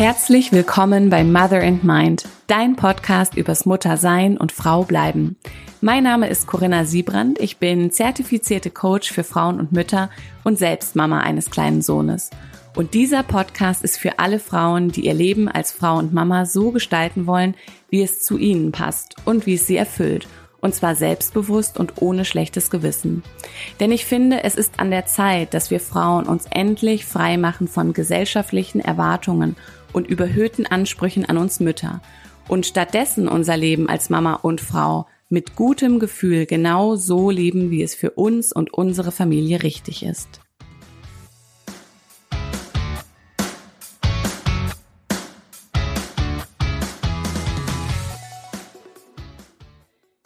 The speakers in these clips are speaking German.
Herzlich willkommen bei Mother and Mind, dein Podcast übers Muttersein und Frau bleiben. Mein Name ist Corinna Siebrand. Ich bin zertifizierte Coach für Frauen und Mütter und selbst Mama eines kleinen Sohnes. Und dieser Podcast ist für alle Frauen, die ihr Leben als Frau und Mama so gestalten wollen, wie es zu ihnen passt und wie es sie erfüllt. Und zwar selbstbewusst und ohne schlechtes Gewissen. Denn ich finde, es ist an der Zeit, dass wir Frauen uns endlich frei machen von gesellschaftlichen Erwartungen und überhöhten Ansprüchen an uns Mütter und stattdessen unser Leben als Mama und Frau mit gutem Gefühl genau so leben, wie es für uns und unsere Familie richtig ist.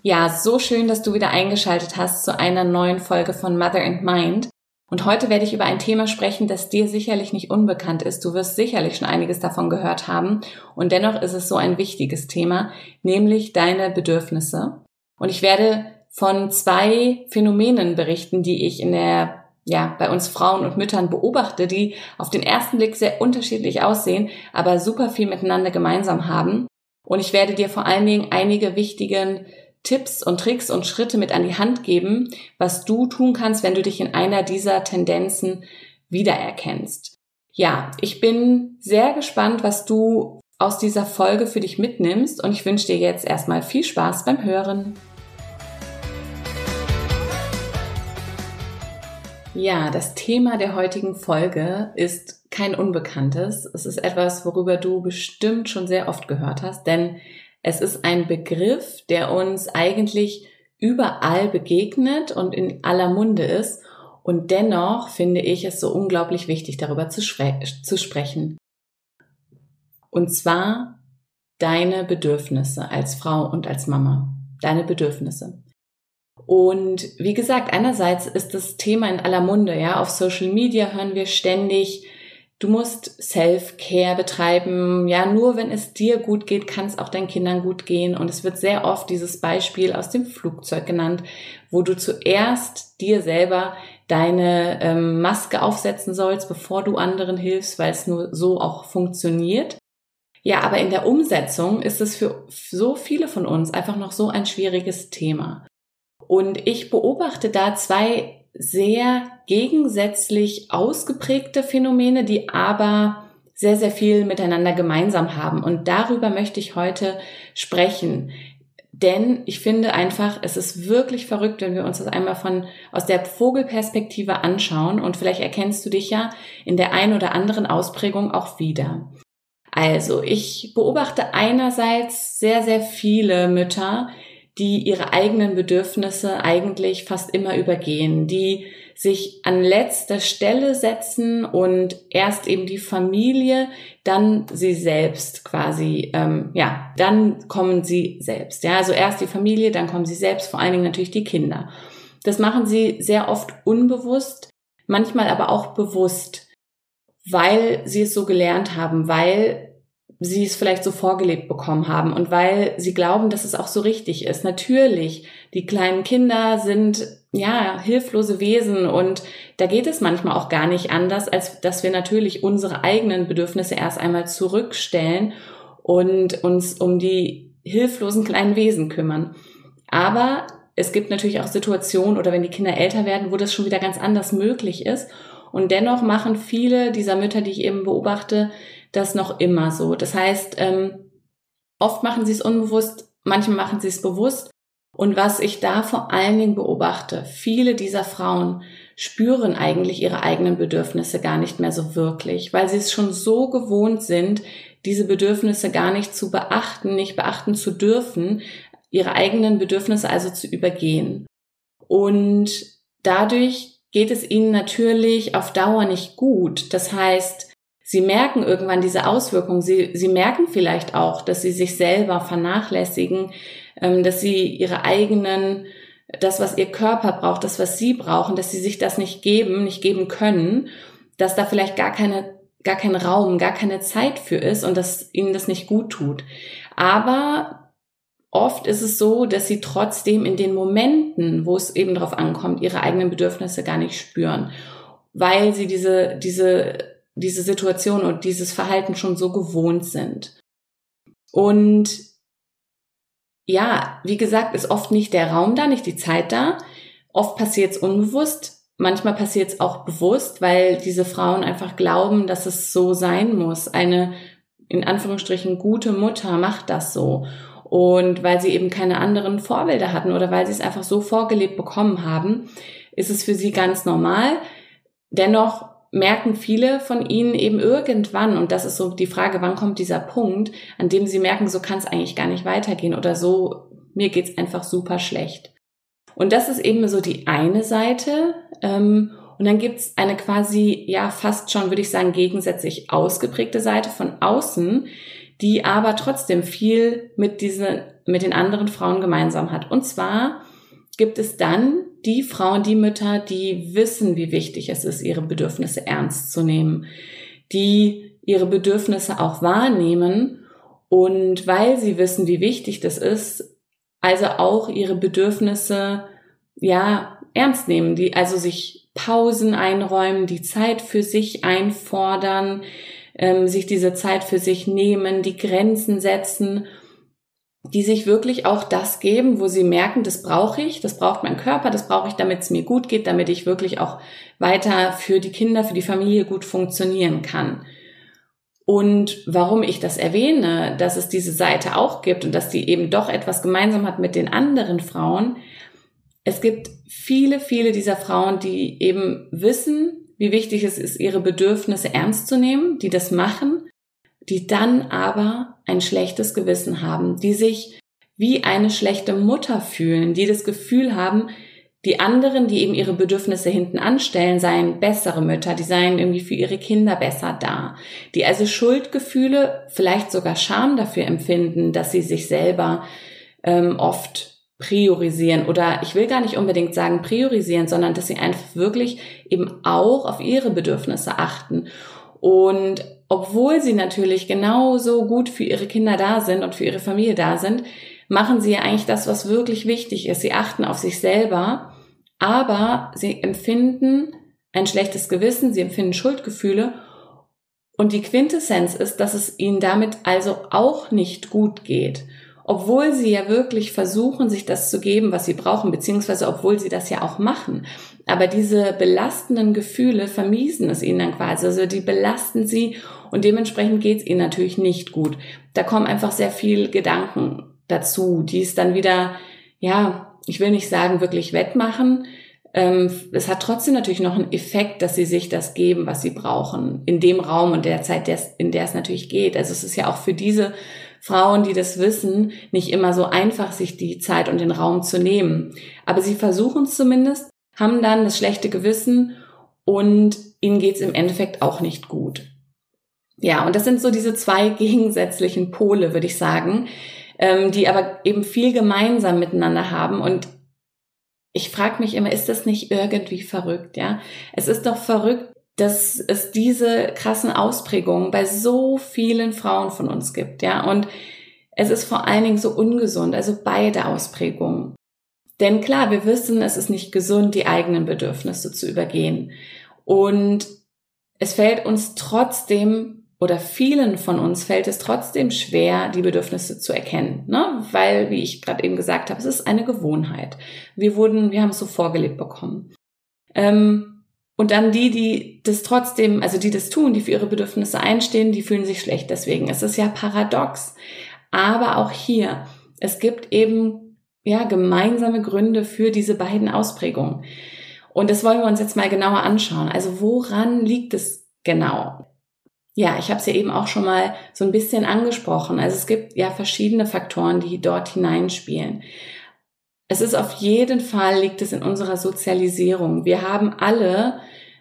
Ja, so schön, dass du wieder eingeschaltet hast zu einer neuen Folge von Mother and Mind. Und heute werde ich über ein Thema sprechen, das dir sicherlich nicht unbekannt ist. Du wirst sicherlich schon einiges davon gehört haben. Und dennoch ist es so ein wichtiges Thema, nämlich deine Bedürfnisse. Und ich werde von zwei Phänomenen berichten, die ich in der ja, bei uns Frauen und Müttern beobachte, die auf den ersten Blick sehr unterschiedlich aussehen, aber super viel miteinander gemeinsam haben. Und ich werde dir vor allen Dingen einige wichtigen Tipps und Tricks und Schritte mit an die Hand geben, was du tun kannst, wenn du dich in einer dieser Tendenzen wiedererkennst. Ja, ich bin sehr gespannt, was du aus dieser Folge für dich mitnimmst und ich wünsche dir jetzt erstmal viel Spaß beim Hören. Ja, das Thema der heutigen Folge ist kein Unbekanntes. Es ist etwas, worüber du bestimmt schon sehr oft gehört hast, denn es ist ein Begriff, der uns eigentlich überall begegnet und in aller Munde ist. Und dennoch finde ich es so unglaublich wichtig, darüber zu, zu sprechen. Und zwar deine Bedürfnisse als Frau und als Mama. Deine Bedürfnisse. Und wie gesagt, einerseits ist das Thema in aller Munde, ja. Auf Social Media hören wir ständig, Du musst Self-Care betreiben. Ja, nur wenn es dir gut geht, kann es auch deinen Kindern gut gehen. Und es wird sehr oft dieses Beispiel aus dem Flugzeug genannt, wo du zuerst dir selber deine ähm, Maske aufsetzen sollst, bevor du anderen hilfst, weil es nur so auch funktioniert. Ja, aber in der Umsetzung ist es für so viele von uns einfach noch so ein schwieriges Thema. Und ich beobachte da zwei sehr gegensätzlich ausgeprägte Phänomene, die aber sehr, sehr viel miteinander gemeinsam haben. Und darüber möchte ich heute sprechen. Denn ich finde einfach, es ist wirklich verrückt, wenn wir uns das einmal von, aus der Vogelperspektive anschauen. Und vielleicht erkennst du dich ja in der einen oder anderen Ausprägung auch wieder. Also, ich beobachte einerseits sehr, sehr viele Mütter, die ihre eigenen Bedürfnisse eigentlich fast immer übergehen, die sich an letzter Stelle setzen und erst eben die Familie, dann sie selbst quasi, ähm, ja, dann kommen sie selbst. Ja, also erst die Familie, dann kommen sie selbst, vor allen Dingen natürlich die Kinder. Das machen sie sehr oft unbewusst, manchmal aber auch bewusst, weil sie es so gelernt haben, weil sie es vielleicht so vorgelebt bekommen haben und weil sie glauben, dass es auch so richtig ist. Natürlich, die kleinen Kinder sind ja hilflose Wesen und da geht es manchmal auch gar nicht anders, als dass wir natürlich unsere eigenen Bedürfnisse erst einmal zurückstellen und uns um die hilflosen kleinen Wesen kümmern. Aber es gibt natürlich auch Situationen oder wenn die Kinder älter werden, wo das schon wieder ganz anders möglich ist. Und dennoch machen viele dieser Mütter, die ich eben beobachte, das noch immer so. Das heißt, ähm, oft machen sie es unbewusst, manchmal machen sie es bewusst. Und was ich da vor allen Dingen beobachte, viele dieser Frauen spüren eigentlich ihre eigenen Bedürfnisse gar nicht mehr so wirklich, weil sie es schon so gewohnt sind, diese Bedürfnisse gar nicht zu beachten, nicht beachten zu dürfen, ihre eigenen Bedürfnisse also zu übergehen. Und dadurch geht es ihnen natürlich auf Dauer nicht gut. Das heißt, Sie merken irgendwann diese Auswirkungen. Sie, sie merken vielleicht auch, dass sie sich selber vernachlässigen, ähm, dass sie ihre eigenen, das, was ihr Körper braucht, das, was sie brauchen, dass sie sich das nicht geben, nicht geben können, dass da vielleicht gar keine, gar kein Raum, gar keine Zeit für ist und dass ihnen das nicht gut tut. Aber oft ist es so, dass sie trotzdem in den Momenten, wo es eben darauf ankommt, ihre eigenen Bedürfnisse gar nicht spüren, weil sie diese, diese diese Situation und dieses Verhalten schon so gewohnt sind. Und ja, wie gesagt, ist oft nicht der Raum da, nicht die Zeit da. Oft passiert es unbewusst. Manchmal passiert es auch bewusst, weil diese Frauen einfach glauben, dass es so sein muss. Eine in Anführungsstrichen gute Mutter macht das so. Und weil sie eben keine anderen Vorbilder hatten oder weil sie es einfach so vorgelebt bekommen haben, ist es für sie ganz normal. Dennoch merken viele von ihnen eben irgendwann, und das ist so die Frage, wann kommt dieser Punkt, an dem sie merken, so kann es eigentlich gar nicht weitergehen oder so, mir geht's einfach super schlecht. Und das ist eben so die eine Seite. Ähm, und dann gibt's eine quasi, ja, fast schon, würde ich sagen, gegensätzlich ausgeprägte Seite von außen, die aber trotzdem viel mit diesen, mit den anderen Frauen gemeinsam hat. Und zwar gibt es dann die Frauen, die Mütter, die wissen, wie wichtig es ist, ihre Bedürfnisse ernst zu nehmen, die ihre Bedürfnisse auch wahrnehmen und weil sie wissen, wie wichtig das ist, also auch ihre Bedürfnisse, ja, ernst nehmen, die also sich Pausen einräumen, die Zeit für sich einfordern, ähm, sich diese Zeit für sich nehmen, die Grenzen setzen die sich wirklich auch das geben, wo sie merken, das brauche ich, das braucht mein Körper, das brauche ich, damit es mir gut geht, damit ich wirklich auch weiter für die Kinder, für die Familie gut funktionieren kann. Und warum ich das erwähne, dass es diese Seite auch gibt und dass die eben doch etwas gemeinsam hat mit den anderen Frauen. Es gibt viele, viele dieser Frauen, die eben wissen, wie wichtig es ist, ihre Bedürfnisse ernst zu nehmen, die das machen die dann aber ein schlechtes Gewissen haben, die sich wie eine schlechte Mutter fühlen, die das Gefühl haben, die anderen, die eben ihre Bedürfnisse hinten anstellen, seien bessere Mütter, die seien irgendwie für ihre Kinder besser da, die also Schuldgefühle, vielleicht sogar Scham dafür empfinden, dass sie sich selber ähm, oft priorisieren oder ich will gar nicht unbedingt sagen priorisieren, sondern dass sie einfach wirklich eben auch auf ihre Bedürfnisse achten und obwohl sie natürlich genauso gut für ihre Kinder da sind und für ihre Familie da sind, machen sie ja eigentlich das, was wirklich wichtig ist. Sie achten auf sich selber, aber sie empfinden ein schlechtes Gewissen, sie empfinden Schuldgefühle und die Quintessenz ist, dass es ihnen damit also auch nicht gut geht. Obwohl sie ja wirklich versuchen, sich das zu geben, was sie brauchen, beziehungsweise obwohl sie das ja auch machen. Aber diese belastenden Gefühle vermiesen es ihnen dann quasi. Also die belasten sie und dementsprechend geht es ihnen natürlich nicht gut. Da kommen einfach sehr viel Gedanken dazu, die es dann wieder, ja, ich will nicht sagen, wirklich wettmachen. Ähm, es hat trotzdem natürlich noch einen Effekt, dass sie sich das geben, was sie brauchen, in dem Raum und der Zeit, in der es natürlich geht. Also es ist ja auch für diese Frauen, die das wissen, nicht immer so einfach, sich die Zeit und den Raum zu nehmen. Aber sie versuchen es zumindest haben dann das schlechte Gewissen und ihnen geht's im Endeffekt auch nicht gut. Ja, und das sind so diese zwei gegensätzlichen Pole, würde ich sagen, ähm, die aber eben viel gemeinsam miteinander haben. Und ich frage mich immer, ist das nicht irgendwie verrückt? Ja, es ist doch verrückt, dass es diese krassen Ausprägungen bei so vielen Frauen von uns gibt. Ja, und es ist vor allen Dingen so ungesund, also beide Ausprägungen. Denn klar, wir wissen, es ist nicht gesund, die eigenen Bedürfnisse zu übergehen. Und es fällt uns trotzdem oder vielen von uns fällt es trotzdem schwer, die Bedürfnisse zu erkennen, ne? weil, wie ich gerade eben gesagt habe, es ist eine Gewohnheit. Wir wurden, wir haben es so vorgelebt bekommen. Ähm, und dann die, die das trotzdem, also die das tun, die für ihre Bedürfnisse einstehen, die fühlen sich schlecht deswegen. Es ist ja paradox. Aber auch hier, es gibt eben ja, gemeinsame Gründe für diese beiden Ausprägungen. Und das wollen wir uns jetzt mal genauer anschauen. Also woran liegt es genau? Ja, ich habe es ja eben auch schon mal so ein bisschen angesprochen. Also es gibt ja verschiedene Faktoren, die dort hineinspielen. Es ist auf jeden Fall liegt es in unserer Sozialisierung. Wir haben alle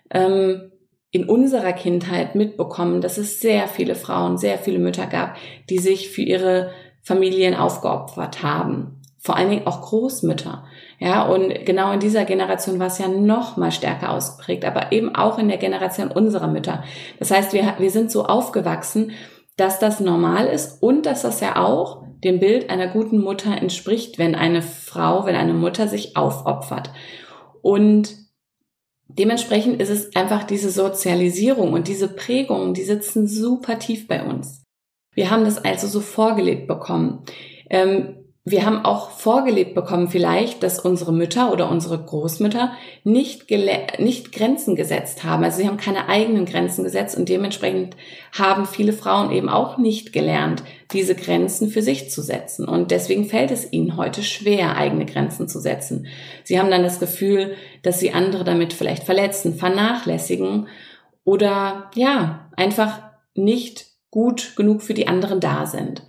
ähm, in unserer Kindheit mitbekommen, dass es sehr viele Frauen, sehr viele Mütter gab, die sich für ihre Familien aufgeopfert haben vor allen Dingen auch Großmütter. Ja, und genau in dieser Generation war es ja noch mal stärker ausgeprägt, aber eben auch in der Generation unserer Mütter. Das heißt, wir, wir sind so aufgewachsen, dass das normal ist und dass das ja auch dem Bild einer guten Mutter entspricht, wenn eine Frau, wenn eine Mutter sich aufopfert. Und dementsprechend ist es einfach diese Sozialisierung und diese Prägungen, die sitzen super tief bei uns. Wir haben das also so vorgelebt bekommen. Ähm, wir haben auch vorgelebt bekommen vielleicht, dass unsere Mütter oder unsere Großmütter nicht, nicht Grenzen gesetzt haben. Also sie haben keine eigenen Grenzen gesetzt und dementsprechend haben viele Frauen eben auch nicht gelernt, diese Grenzen für sich zu setzen. Und deswegen fällt es ihnen heute schwer, eigene Grenzen zu setzen. Sie haben dann das Gefühl, dass sie andere damit vielleicht verletzen, vernachlässigen oder ja, einfach nicht gut genug für die anderen da sind.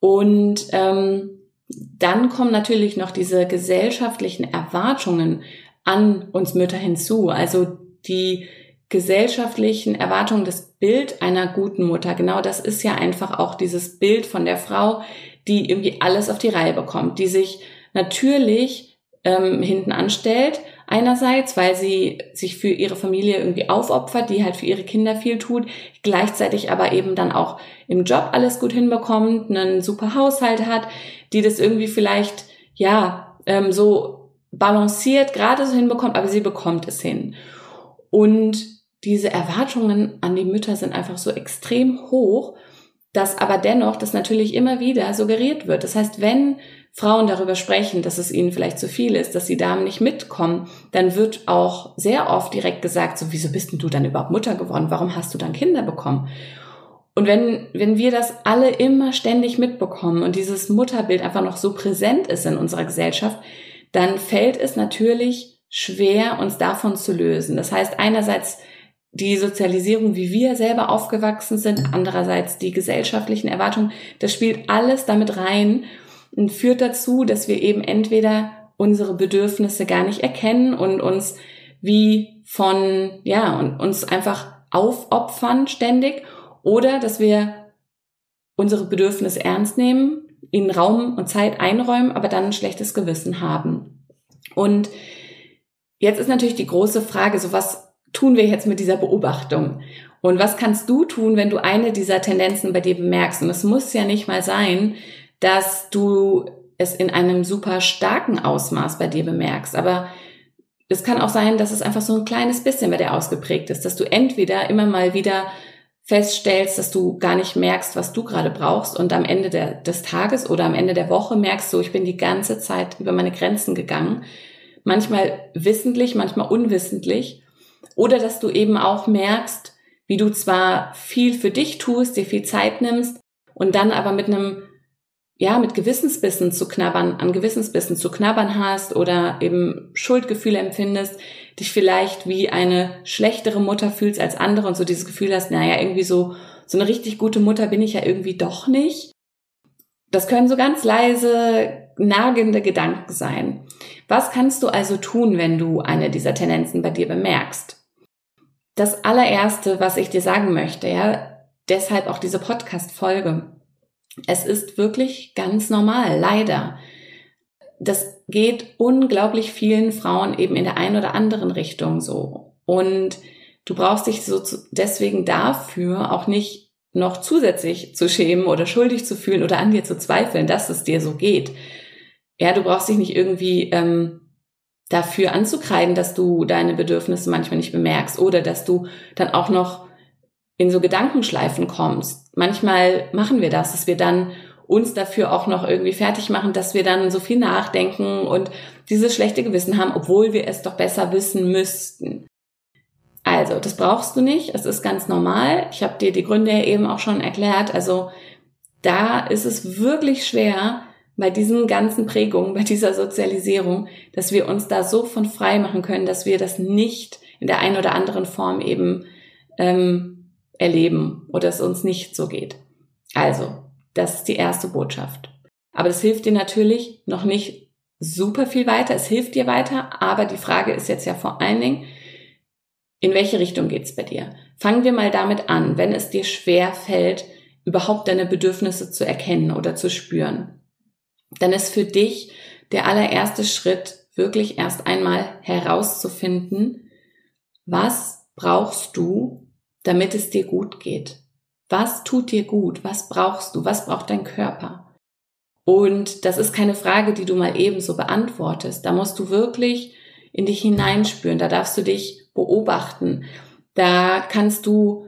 Und ähm, dann kommen natürlich noch diese gesellschaftlichen Erwartungen an uns Mütter hinzu. Also die gesellschaftlichen Erwartungen, das Bild einer guten Mutter. Genau das ist ja einfach auch dieses Bild von der Frau, die irgendwie alles auf die Reihe bekommt, die sich natürlich ähm, hinten anstellt, Einerseits, weil sie sich für ihre Familie irgendwie aufopfert, die halt für ihre Kinder viel tut, gleichzeitig aber eben dann auch im Job alles gut hinbekommt, einen super Haushalt hat, die das irgendwie vielleicht, ja, ähm, so balanciert gerade so hinbekommt, aber sie bekommt es hin. Und diese Erwartungen an die Mütter sind einfach so extrem hoch, dass aber dennoch das natürlich immer wieder suggeriert wird. Das heißt, wenn Frauen darüber sprechen, dass es ihnen vielleicht zu viel ist, dass die Damen nicht mitkommen, dann wird auch sehr oft direkt gesagt, so, wieso bist denn du dann überhaupt Mutter geworden? Warum hast du dann Kinder bekommen? Und wenn, wenn wir das alle immer ständig mitbekommen und dieses Mutterbild einfach noch so präsent ist in unserer Gesellschaft, dann fällt es natürlich schwer, uns davon zu lösen. Das heißt, einerseits die Sozialisierung, wie wir selber aufgewachsen sind, andererseits die gesellschaftlichen Erwartungen, das spielt alles damit rein und führt dazu, dass wir eben entweder unsere Bedürfnisse gar nicht erkennen und uns wie von, ja, und uns einfach aufopfern ständig oder dass wir unsere Bedürfnisse ernst nehmen, ihnen Raum und Zeit einräumen, aber dann ein schlechtes Gewissen haben. Und jetzt ist natürlich die große Frage, so was tun wir jetzt mit dieser Beobachtung? Und was kannst du tun, wenn du eine dieser Tendenzen bei dir bemerkst? Und es muss ja nicht mal sein, dass du es in einem super starken Ausmaß bei dir bemerkst. Aber es kann auch sein, dass es einfach so ein kleines bisschen bei dir ausgeprägt ist, dass du entweder immer mal wieder feststellst, dass du gar nicht merkst, was du gerade brauchst und am Ende der, des Tages oder am Ende der Woche merkst du, ich bin die ganze Zeit über meine Grenzen gegangen. Manchmal wissentlich, manchmal unwissentlich. Oder dass du eben auch merkst, wie du zwar viel für dich tust, dir viel Zeit nimmst und dann aber mit einem ja, mit Gewissensbissen zu knabbern, an Gewissensbissen zu knabbern hast oder eben Schuldgefühle empfindest, dich vielleicht wie eine schlechtere Mutter fühlst als andere und so dieses Gefühl hast, naja, irgendwie so, so eine richtig gute Mutter bin ich ja irgendwie doch nicht. Das können so ganz leise, nagende Gedanken sein. Was kannst du also tun, wenn du eine dieser Tendenzen bei dir bemerkst? Das allererste, was ich dir sagen möchte, ja, deshalb auch diese Podcast-Folge es ist wirklich ganz normal, leider. Das geht unglaublich vielen Frauen eben in der einen oder anderen Richtung so. Und du brauchst dich so deswegen dafür auch nicht noch zusätzlich zu schämen oder schuldig zu fühlen oder an dir zu zweifeln, dass es dir so geht. Ja, du brauchst dich nicht irgendwie ähm, dafür anzukreiden, dass du deine Bedürfnisse manchmal nicht bemerkst oder dass du dann auch noch in so Gedankenschleifen kommst. Manchmal machen wir das, dass wir dann uns dafür auch noch irgendwie fertig machen, dass wir dann so viel nachdenken und dieses schlechte Gewissen haben, obwohl wir es doch besser wissen müssten. Also, das brauchst du nicht, es ist ganz normal. Ich habe dir die Gründe eben auch schon erklärt. Also, da ist es wirklich schwer bei diesen ganzen Prägungen, bei dieser Sozialisierung, dass wir uns da so von frei machen können, dass wir das nicht in der einen oder anderen Form eben ähm, erleben oder es uns nicht so geht. Also, das ist die erste Botschaft. Aber das hilft dir natürlich noch nicht super viel weiter. Es hilft dir weiter, aber die Frage ist jetzt ja vor allen Dingen, in welche Richtung geht's bei dir? Fangen wir mal damit an, wenn es dir schwer fällt, überhaupt deine Bedürfnisse zu erkennen oder zu spüren. Dann ist für dich der allererste Schritt wirklich erst einmal herauszufinden, was brauchst du, damit es dir gut geht. Was tut dir gut? Was brauchst du? Was braucht dein Körper? Und das ist keine Frage, die du mal ebenso beantwortest. Da musst du wirklich in dich hineinspüren, da darfst du dich beobachten. Da kannst du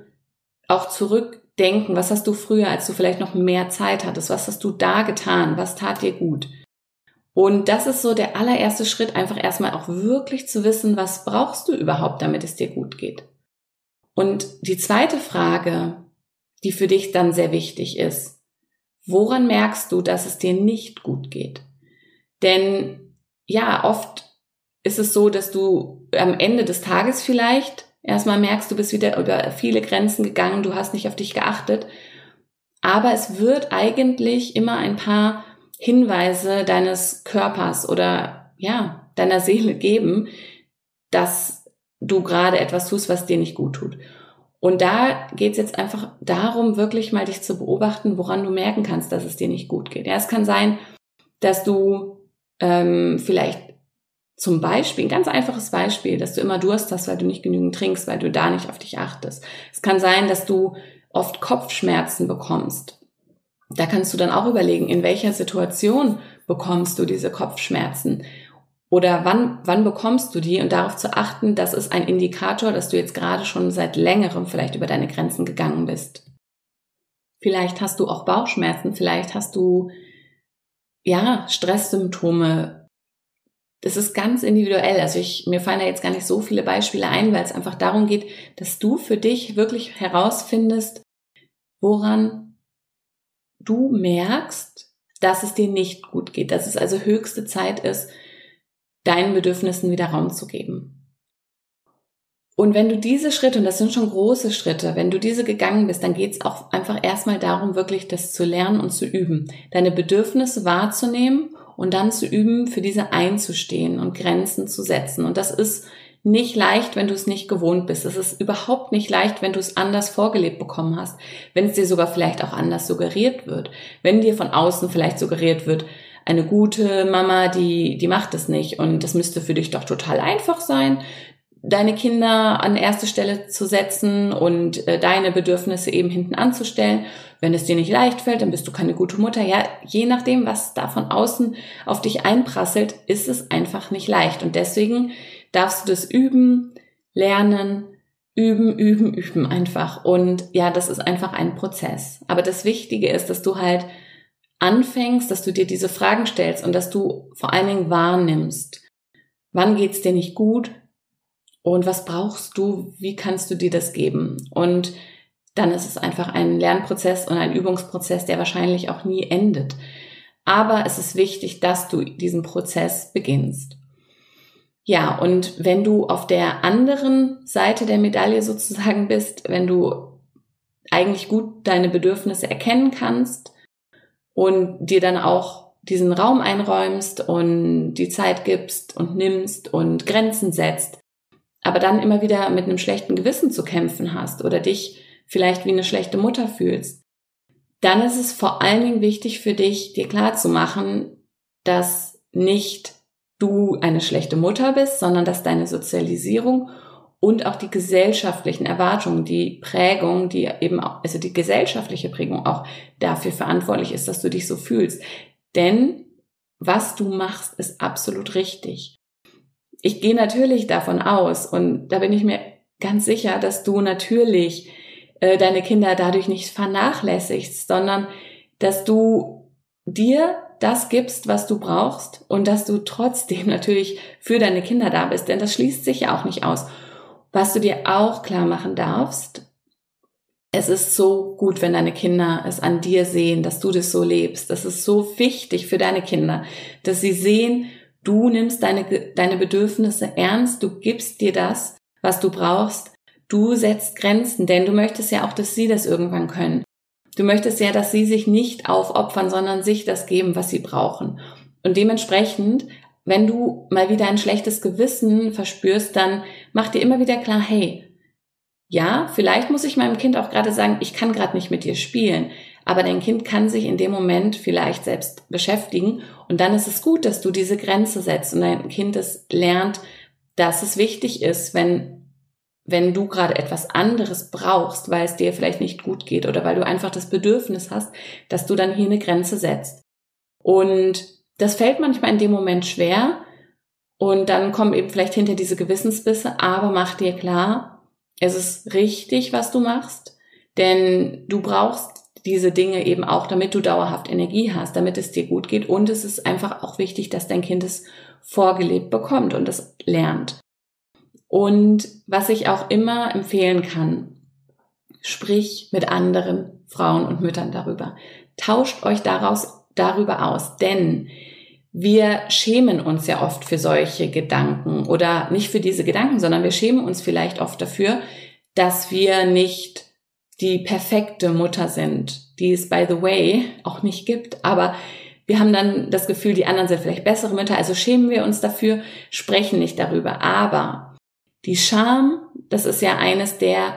auch zurückdenken, was hast du früher, als du vielleicht noch mehr Zeit hattest, was hast du da getan, was tat dir gut. Und das ist so der allererste Schritt, einfach erstmal auch wirklich zu wissen, was brauchst du überhaupt, damit es dir gut geht. Und die zweite Frage, die für dich dann sehr wichtig ist, woran merkst du, dass es dir nicht gut geht? Denn ja, oft ist es so, dass du am Ende des Tages vielleicht erstmal merkst, du bist wieder über viele Grenzen gegangen, du hast nicht auf dich geachtet. Aber es wird eigentlich immer ein paar Hinweise deines Körpers oder ja, deiner Seele geben, dass du gerade etwas tust, was dir nicht gut tut. Und da geht es jetzt einfach darum, wirklich mal dich zu beobachten, woran du merken kannst, dass es dir nicht gut geht. Ja, es kann sein, dass du ähm, vielleicht zum Beispiel, ein ganz einfaches Beispiel, dass du immer Durst hast, weil du nicht genügend trinkst, weil du da nicht auf dich achtest. Es kann sein, dass du oft Kopfschmerzen bekommst. Da kannst du dann auch überlegen, in welcher Situation bekommst du diese Kopfschmerzen oder wann, wann bekommst du die und darauf zu achten, das ist ein Indikator, dass du jetzt gerade schon seit längerem vielleicht über deine Grenzen gegangen bist. Vielleicht hast du auch Bauchschmerzen, vielleicht hast du ja Stresssymptome. Das ist ganz individuell. Also ich, mir fallen da jetzt gar nicht so viele Beispiele ein, weil es einfach darum geht, dass du für dich wirklich herausfindest, woran du merkst, dass es dir nicht gut geht, dass es also höchste Zeit ist, deinen Bedürfnissen wieder Raum zu geben. Und wenn du diese Schritte, und das sind schon große Schritte, wenn du diese gegangen bist, dann geht es auch einfach erstmal darum, wirklich das zu lernen und zu üben, deine Bedürfnisse wahrzunehmen und dann zu üben, für diese einzustehen und Grenzen zu setzen. Und das ist nicht leicht, wenn du es nicht gewohnt bist. Es ist überhaupt nicht leicht, wenn du es anders vorgelebt bekommen hast, wenn es dir sogar vielleicht auch anders suggeriert wird, wenn dir von außen vielleicht suggeriert wird, eine gute Mama, die, die macht es nicht. Und das müsste für dich doch total einfach sein, deine Kinder an erste Stelle zu setzen und äh, deine Bedürfnisse eben hinten anzustellen. Wenn es dir nicht leicht fällt, dann bist du keine gute Mutter. Ja, je nachdem, was da von außen auf dich einprasselt, ist es einfach nicht leicht. Und deswegen darfst du das üben, lernen, üben, üben, üben einfach. Und ja, das ist einfach ein Prozess. Aber das Wichtige ist, dass du halt anfängst, dass du dir diese Fragen stellst und dass du vor allen Dingen wahrnimmst. Wann geht's dir nicht gut? Und was brauchst du? Wie kannst du dir das geben? Und dann ist es einfach ein Lernprozess und ein Übungsprozess, der wahrscheinlich auch nie endet. Aber es ist wichtig, dass du diesen Prozess beginnst. Ja, und wenn du auf der anderen Seite der Medaille sozusagen bist, wenn du eigentlich gut deine Bedürfnisse erkennen kannst, und dir dann auch diesen Raum einräumst und die Zeit gibst und nimmst und Grenzen setzt, aber dann immer wieder mit einem schlechten Gewissen zu kämpfen hast oder dich vielleicht wie eine schlechte Mutter fühlst, dann ist es vor allen Dingen wichtig für dich, dir klar zu machen, dass nicht du eine schlechte Mutter bist, sondern dass deine Sozialisierung und auch die gesellschaftlichen Erwartungen, die Prägung, die eben auch, also die gesellschaftliche Prägung auch dafür verantwortlich ist, dass du dich so fühlst. Denn was du machst, ist absolut richtig. Ich gehe natürlich davon aus und da bin ich mir ganz sicher, dass du natürlich äh, deine Kinder dadurch nicht vernachlässigst, sondern dass du dir das gibst, was du brauchst und dass du trotzdem natürlich für deine Kinder da bist, denn das schließt sich ja auch nicht aus. Was du dir auch klar machen darfst, es ist so gut, wenn deine Kinder es an dir sehen, dass du das so lebst. Das ist so wichtig für deine Kinder, dass sie sehen, du nimmst deine, deine Bedürfnisse ernst, du gibst dir das, was du brauchst, du setzt Grenzen, denn du möchtest ja auch, dass sie das irgendwann können. Du möchtest ja, dass sie sich nicht aufopfern, sondern sich das geben, was sie brauchen. Und dementsprechend wenn du mal wieder ein schlechtes Gewissen verspürst, dann mach dir immer wieder klar, hey, ja, vielleicht muss ich meinem Kind auch gerade sagen, ich kann gerade nicht mit dir spielen, aber dein Kind kann sich in dem Moment vielleicht selbst beschäftigen und dann ist es gut, dass du diese Grenze setzt und dein Kind es lernt, dass es wichtig ist, wenn wenn du gerade etwas anderes brauchst, weil es dir vielleicht nicht gut geht oder weil du einfach das Bedürfnis hast, dass du dann hier eine Grenze setzt. Und das fällt manchmal in dem Moment schwer. Und dann kommen eben vielleicht hinter diese Gewissensbisse, aber mach dir klar, es ist richtig, was du machst, denn du brauchst diese Dinge eben auch, damit du dauerhaft Energie hast, damit es dir gut geht. Und es ist einfach auch wichtig, dass dein Kind es vorgelebt bekommt und es lernt. Und was ich auch immer empfehlen kann, sprich mit anderen Frauen und Müttern darüber. Tauscht euch daraus, darüber aus, denn wir schämen uns ja oft für solche Gedanken oder nicht für diese Gedanken, sondern wir schämen uns vielleicht oft dafür, dass wir nicht die perfekte Mutter sind, die es by the way auch nicht gibt, aber wir haben dann das Gefühl, die anderen sind vielleicht bessere Mütter, also schämen wir uns dafür, sprechen nicht darüber. Aber die Scham, das ist ja eines der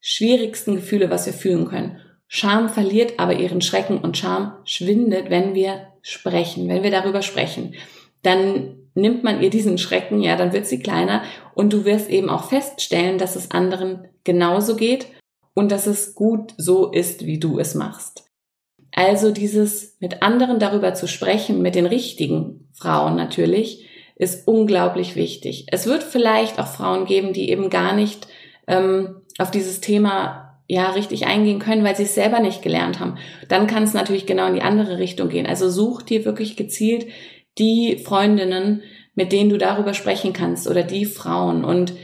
schwierigsten Gefühle, was wir fühlen können. Scham verliert aber ihren Schrecken und Scham schwindet, wenn wir sprechen, wenn wir darüber sprechen. Dann nimmt man ihr diesen Schrecken, ja, dann wird sie kleiner und du wirst eben auch feststellen, dass es anderen genauso geht und dass es gut so ist, wie du es machst. Also dieses mit anderen darüber zu sprechen, mit den richtigen Frauen natürlich, ist unglaublich wichtig. Es wird vielleicht auch Frauen geben, die eben gar nicht ähm, auf dieses Thema ja richtig eingehen können, weil sie es selber nicht gelernt haben. Dann kann es natürlich genau in die andere Richtung gehen. Also such dir wirklich gezielt die Freundinnen, mit denen du darüber sprechen kannst oder die Frauen und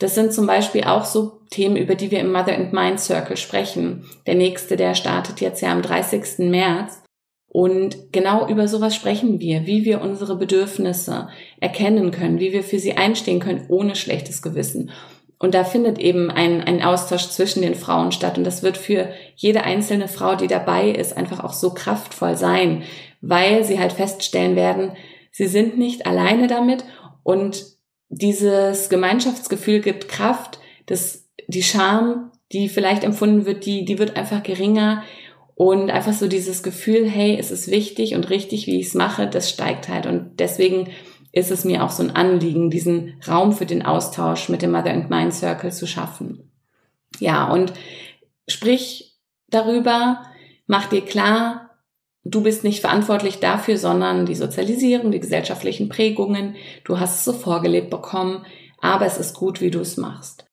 das sind zum Beispiel auch so Themen, über die wir im Mother and Mind Circle sprechen. Der nächste, der startet jetzt ja am 30. März. Und genau über sowas sprechen wir, wie wir unsere Bedürfnisse erkennen können, wie wir für sie einstehen können, ohne schlechtes Gewissen. Und da findet eben ein, ein Austausch zwischen den Frauen statt. Und das wird für jede einzelne Frau, die dabei ist, einfach auch so kraftvoll sein, weil sie halt feststellen werden, sie sind nicht alleine damit. Und dieses Gemeinschaftsgefühl gibt Kraft, dass die Scham, die vielleicht empfunden wird, die, die wird einfach geringer. Und einfach so dieses Gefühl, hey, es ist wichtig und richtig, wie ich es mache, das steigt halt. Und deswegen ist es mir auch so ein Anliegen, diesen Raum für den Austausch mit dem Mother and Mind Circle zu schaffen. Ja, und sprich darüber, mach dir klar, Du bist nicht verantwortlich dafür, sondern die Sozialisierung, die gesellschaftlichen Prägungen. Du hast es so vorgelebt bekommen, aber es ist gut, wie du es machst.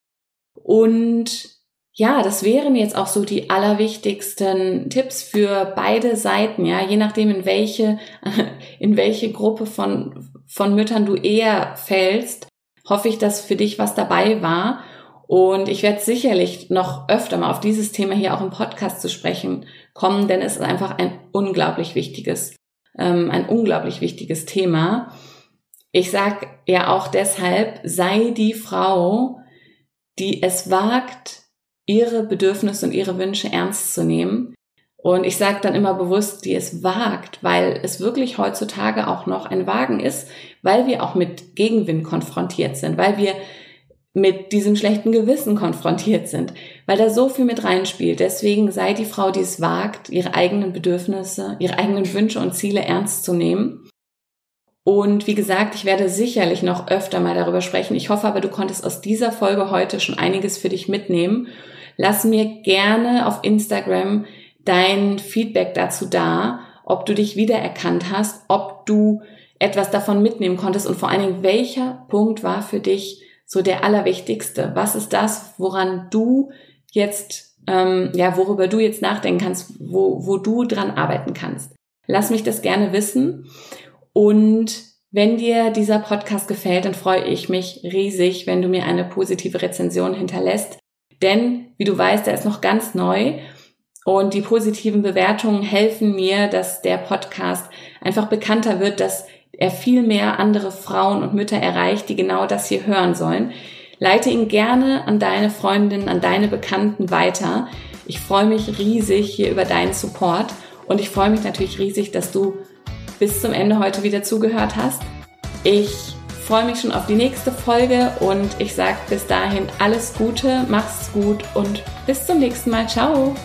Und ja, das wären jetzt auch so die allerwichtigsten Tipps für beide Seiten, ja, je nachdem in welche, in welche Gruppe von, von Müttern du eher fällst, hoffe ich, dass für dich was dabei war. Und ich werde sicherlich noch öfter mal auf dieses Thema hier auch im Podcast zu sprechen kommen, denn es ist einfach ein unglaublich wichtiges, ähm, ein unglaublich wichtiges Thema. Ich sag ja auch deshalb, sei die Frau, die es wagt, ihre Bedürfnisse und ihre Wünsche ernst zu nehmen. Und ich sage dann immer bewusst, die es wagt, weil es wirklich heutzutage auch noch ein Wagen ist, weil wir auch mit Gegenwind konfrontiert sind, weil wir mit diesem schlechten Gewissen konfrontiert sind, weil da so viel mit reinspielt. Deswegen sei die Frau, die es wagt, ihre eigenen Bedürfnisse, ihre eigenen Wünsche und Ziele ernst zu nehmen. Und wie gesagt, ich werde sicherlich noch öfter mal darüber sprechen. Ich hoffe aber, du konntest aus dieser Folge heute schon einiges für dich mitnehmen. Lass mir gerne auf Instagram dein Feedback dazu da, ob du dich wiedererkannt hast, ob du etwas davon mitnehmen konntest und vor allen Dingen, welcher Punkt war für dich so der allerwichtigste? Was ist das, woran du jetzt, ähm, ja, worüber du jetzt nachdenken kannst, wo, wo du dran arbeiten kannst? Lass mich das gerne wissen. Und wenn dir dieser Podcast gefällt, dann freue ich mich riesig, wenn du mir eine positive Rezension hinterlässt. Denn, wie du weißt, er ist noch ganz neu und die positiven Bewertungen helfen mir, dass der Podcast einfach bekannter wird, dass er viel mehr andere Frauen und Mütter erreicht, die genau das hier hören sollen. Leite ihn gerne an deine Freundinnen, an deine Bekannten weiter. Ich freue mich riesig hier über deinen Support und ich freue mich natürlich riesig, dass du bis zum Ende heute wieder zugehört hast. Ich freue mich schon auf die nächste Folge und ich sage bis dahin alles Gute, mach's gut und bis zum nächsten Mal. Ciao!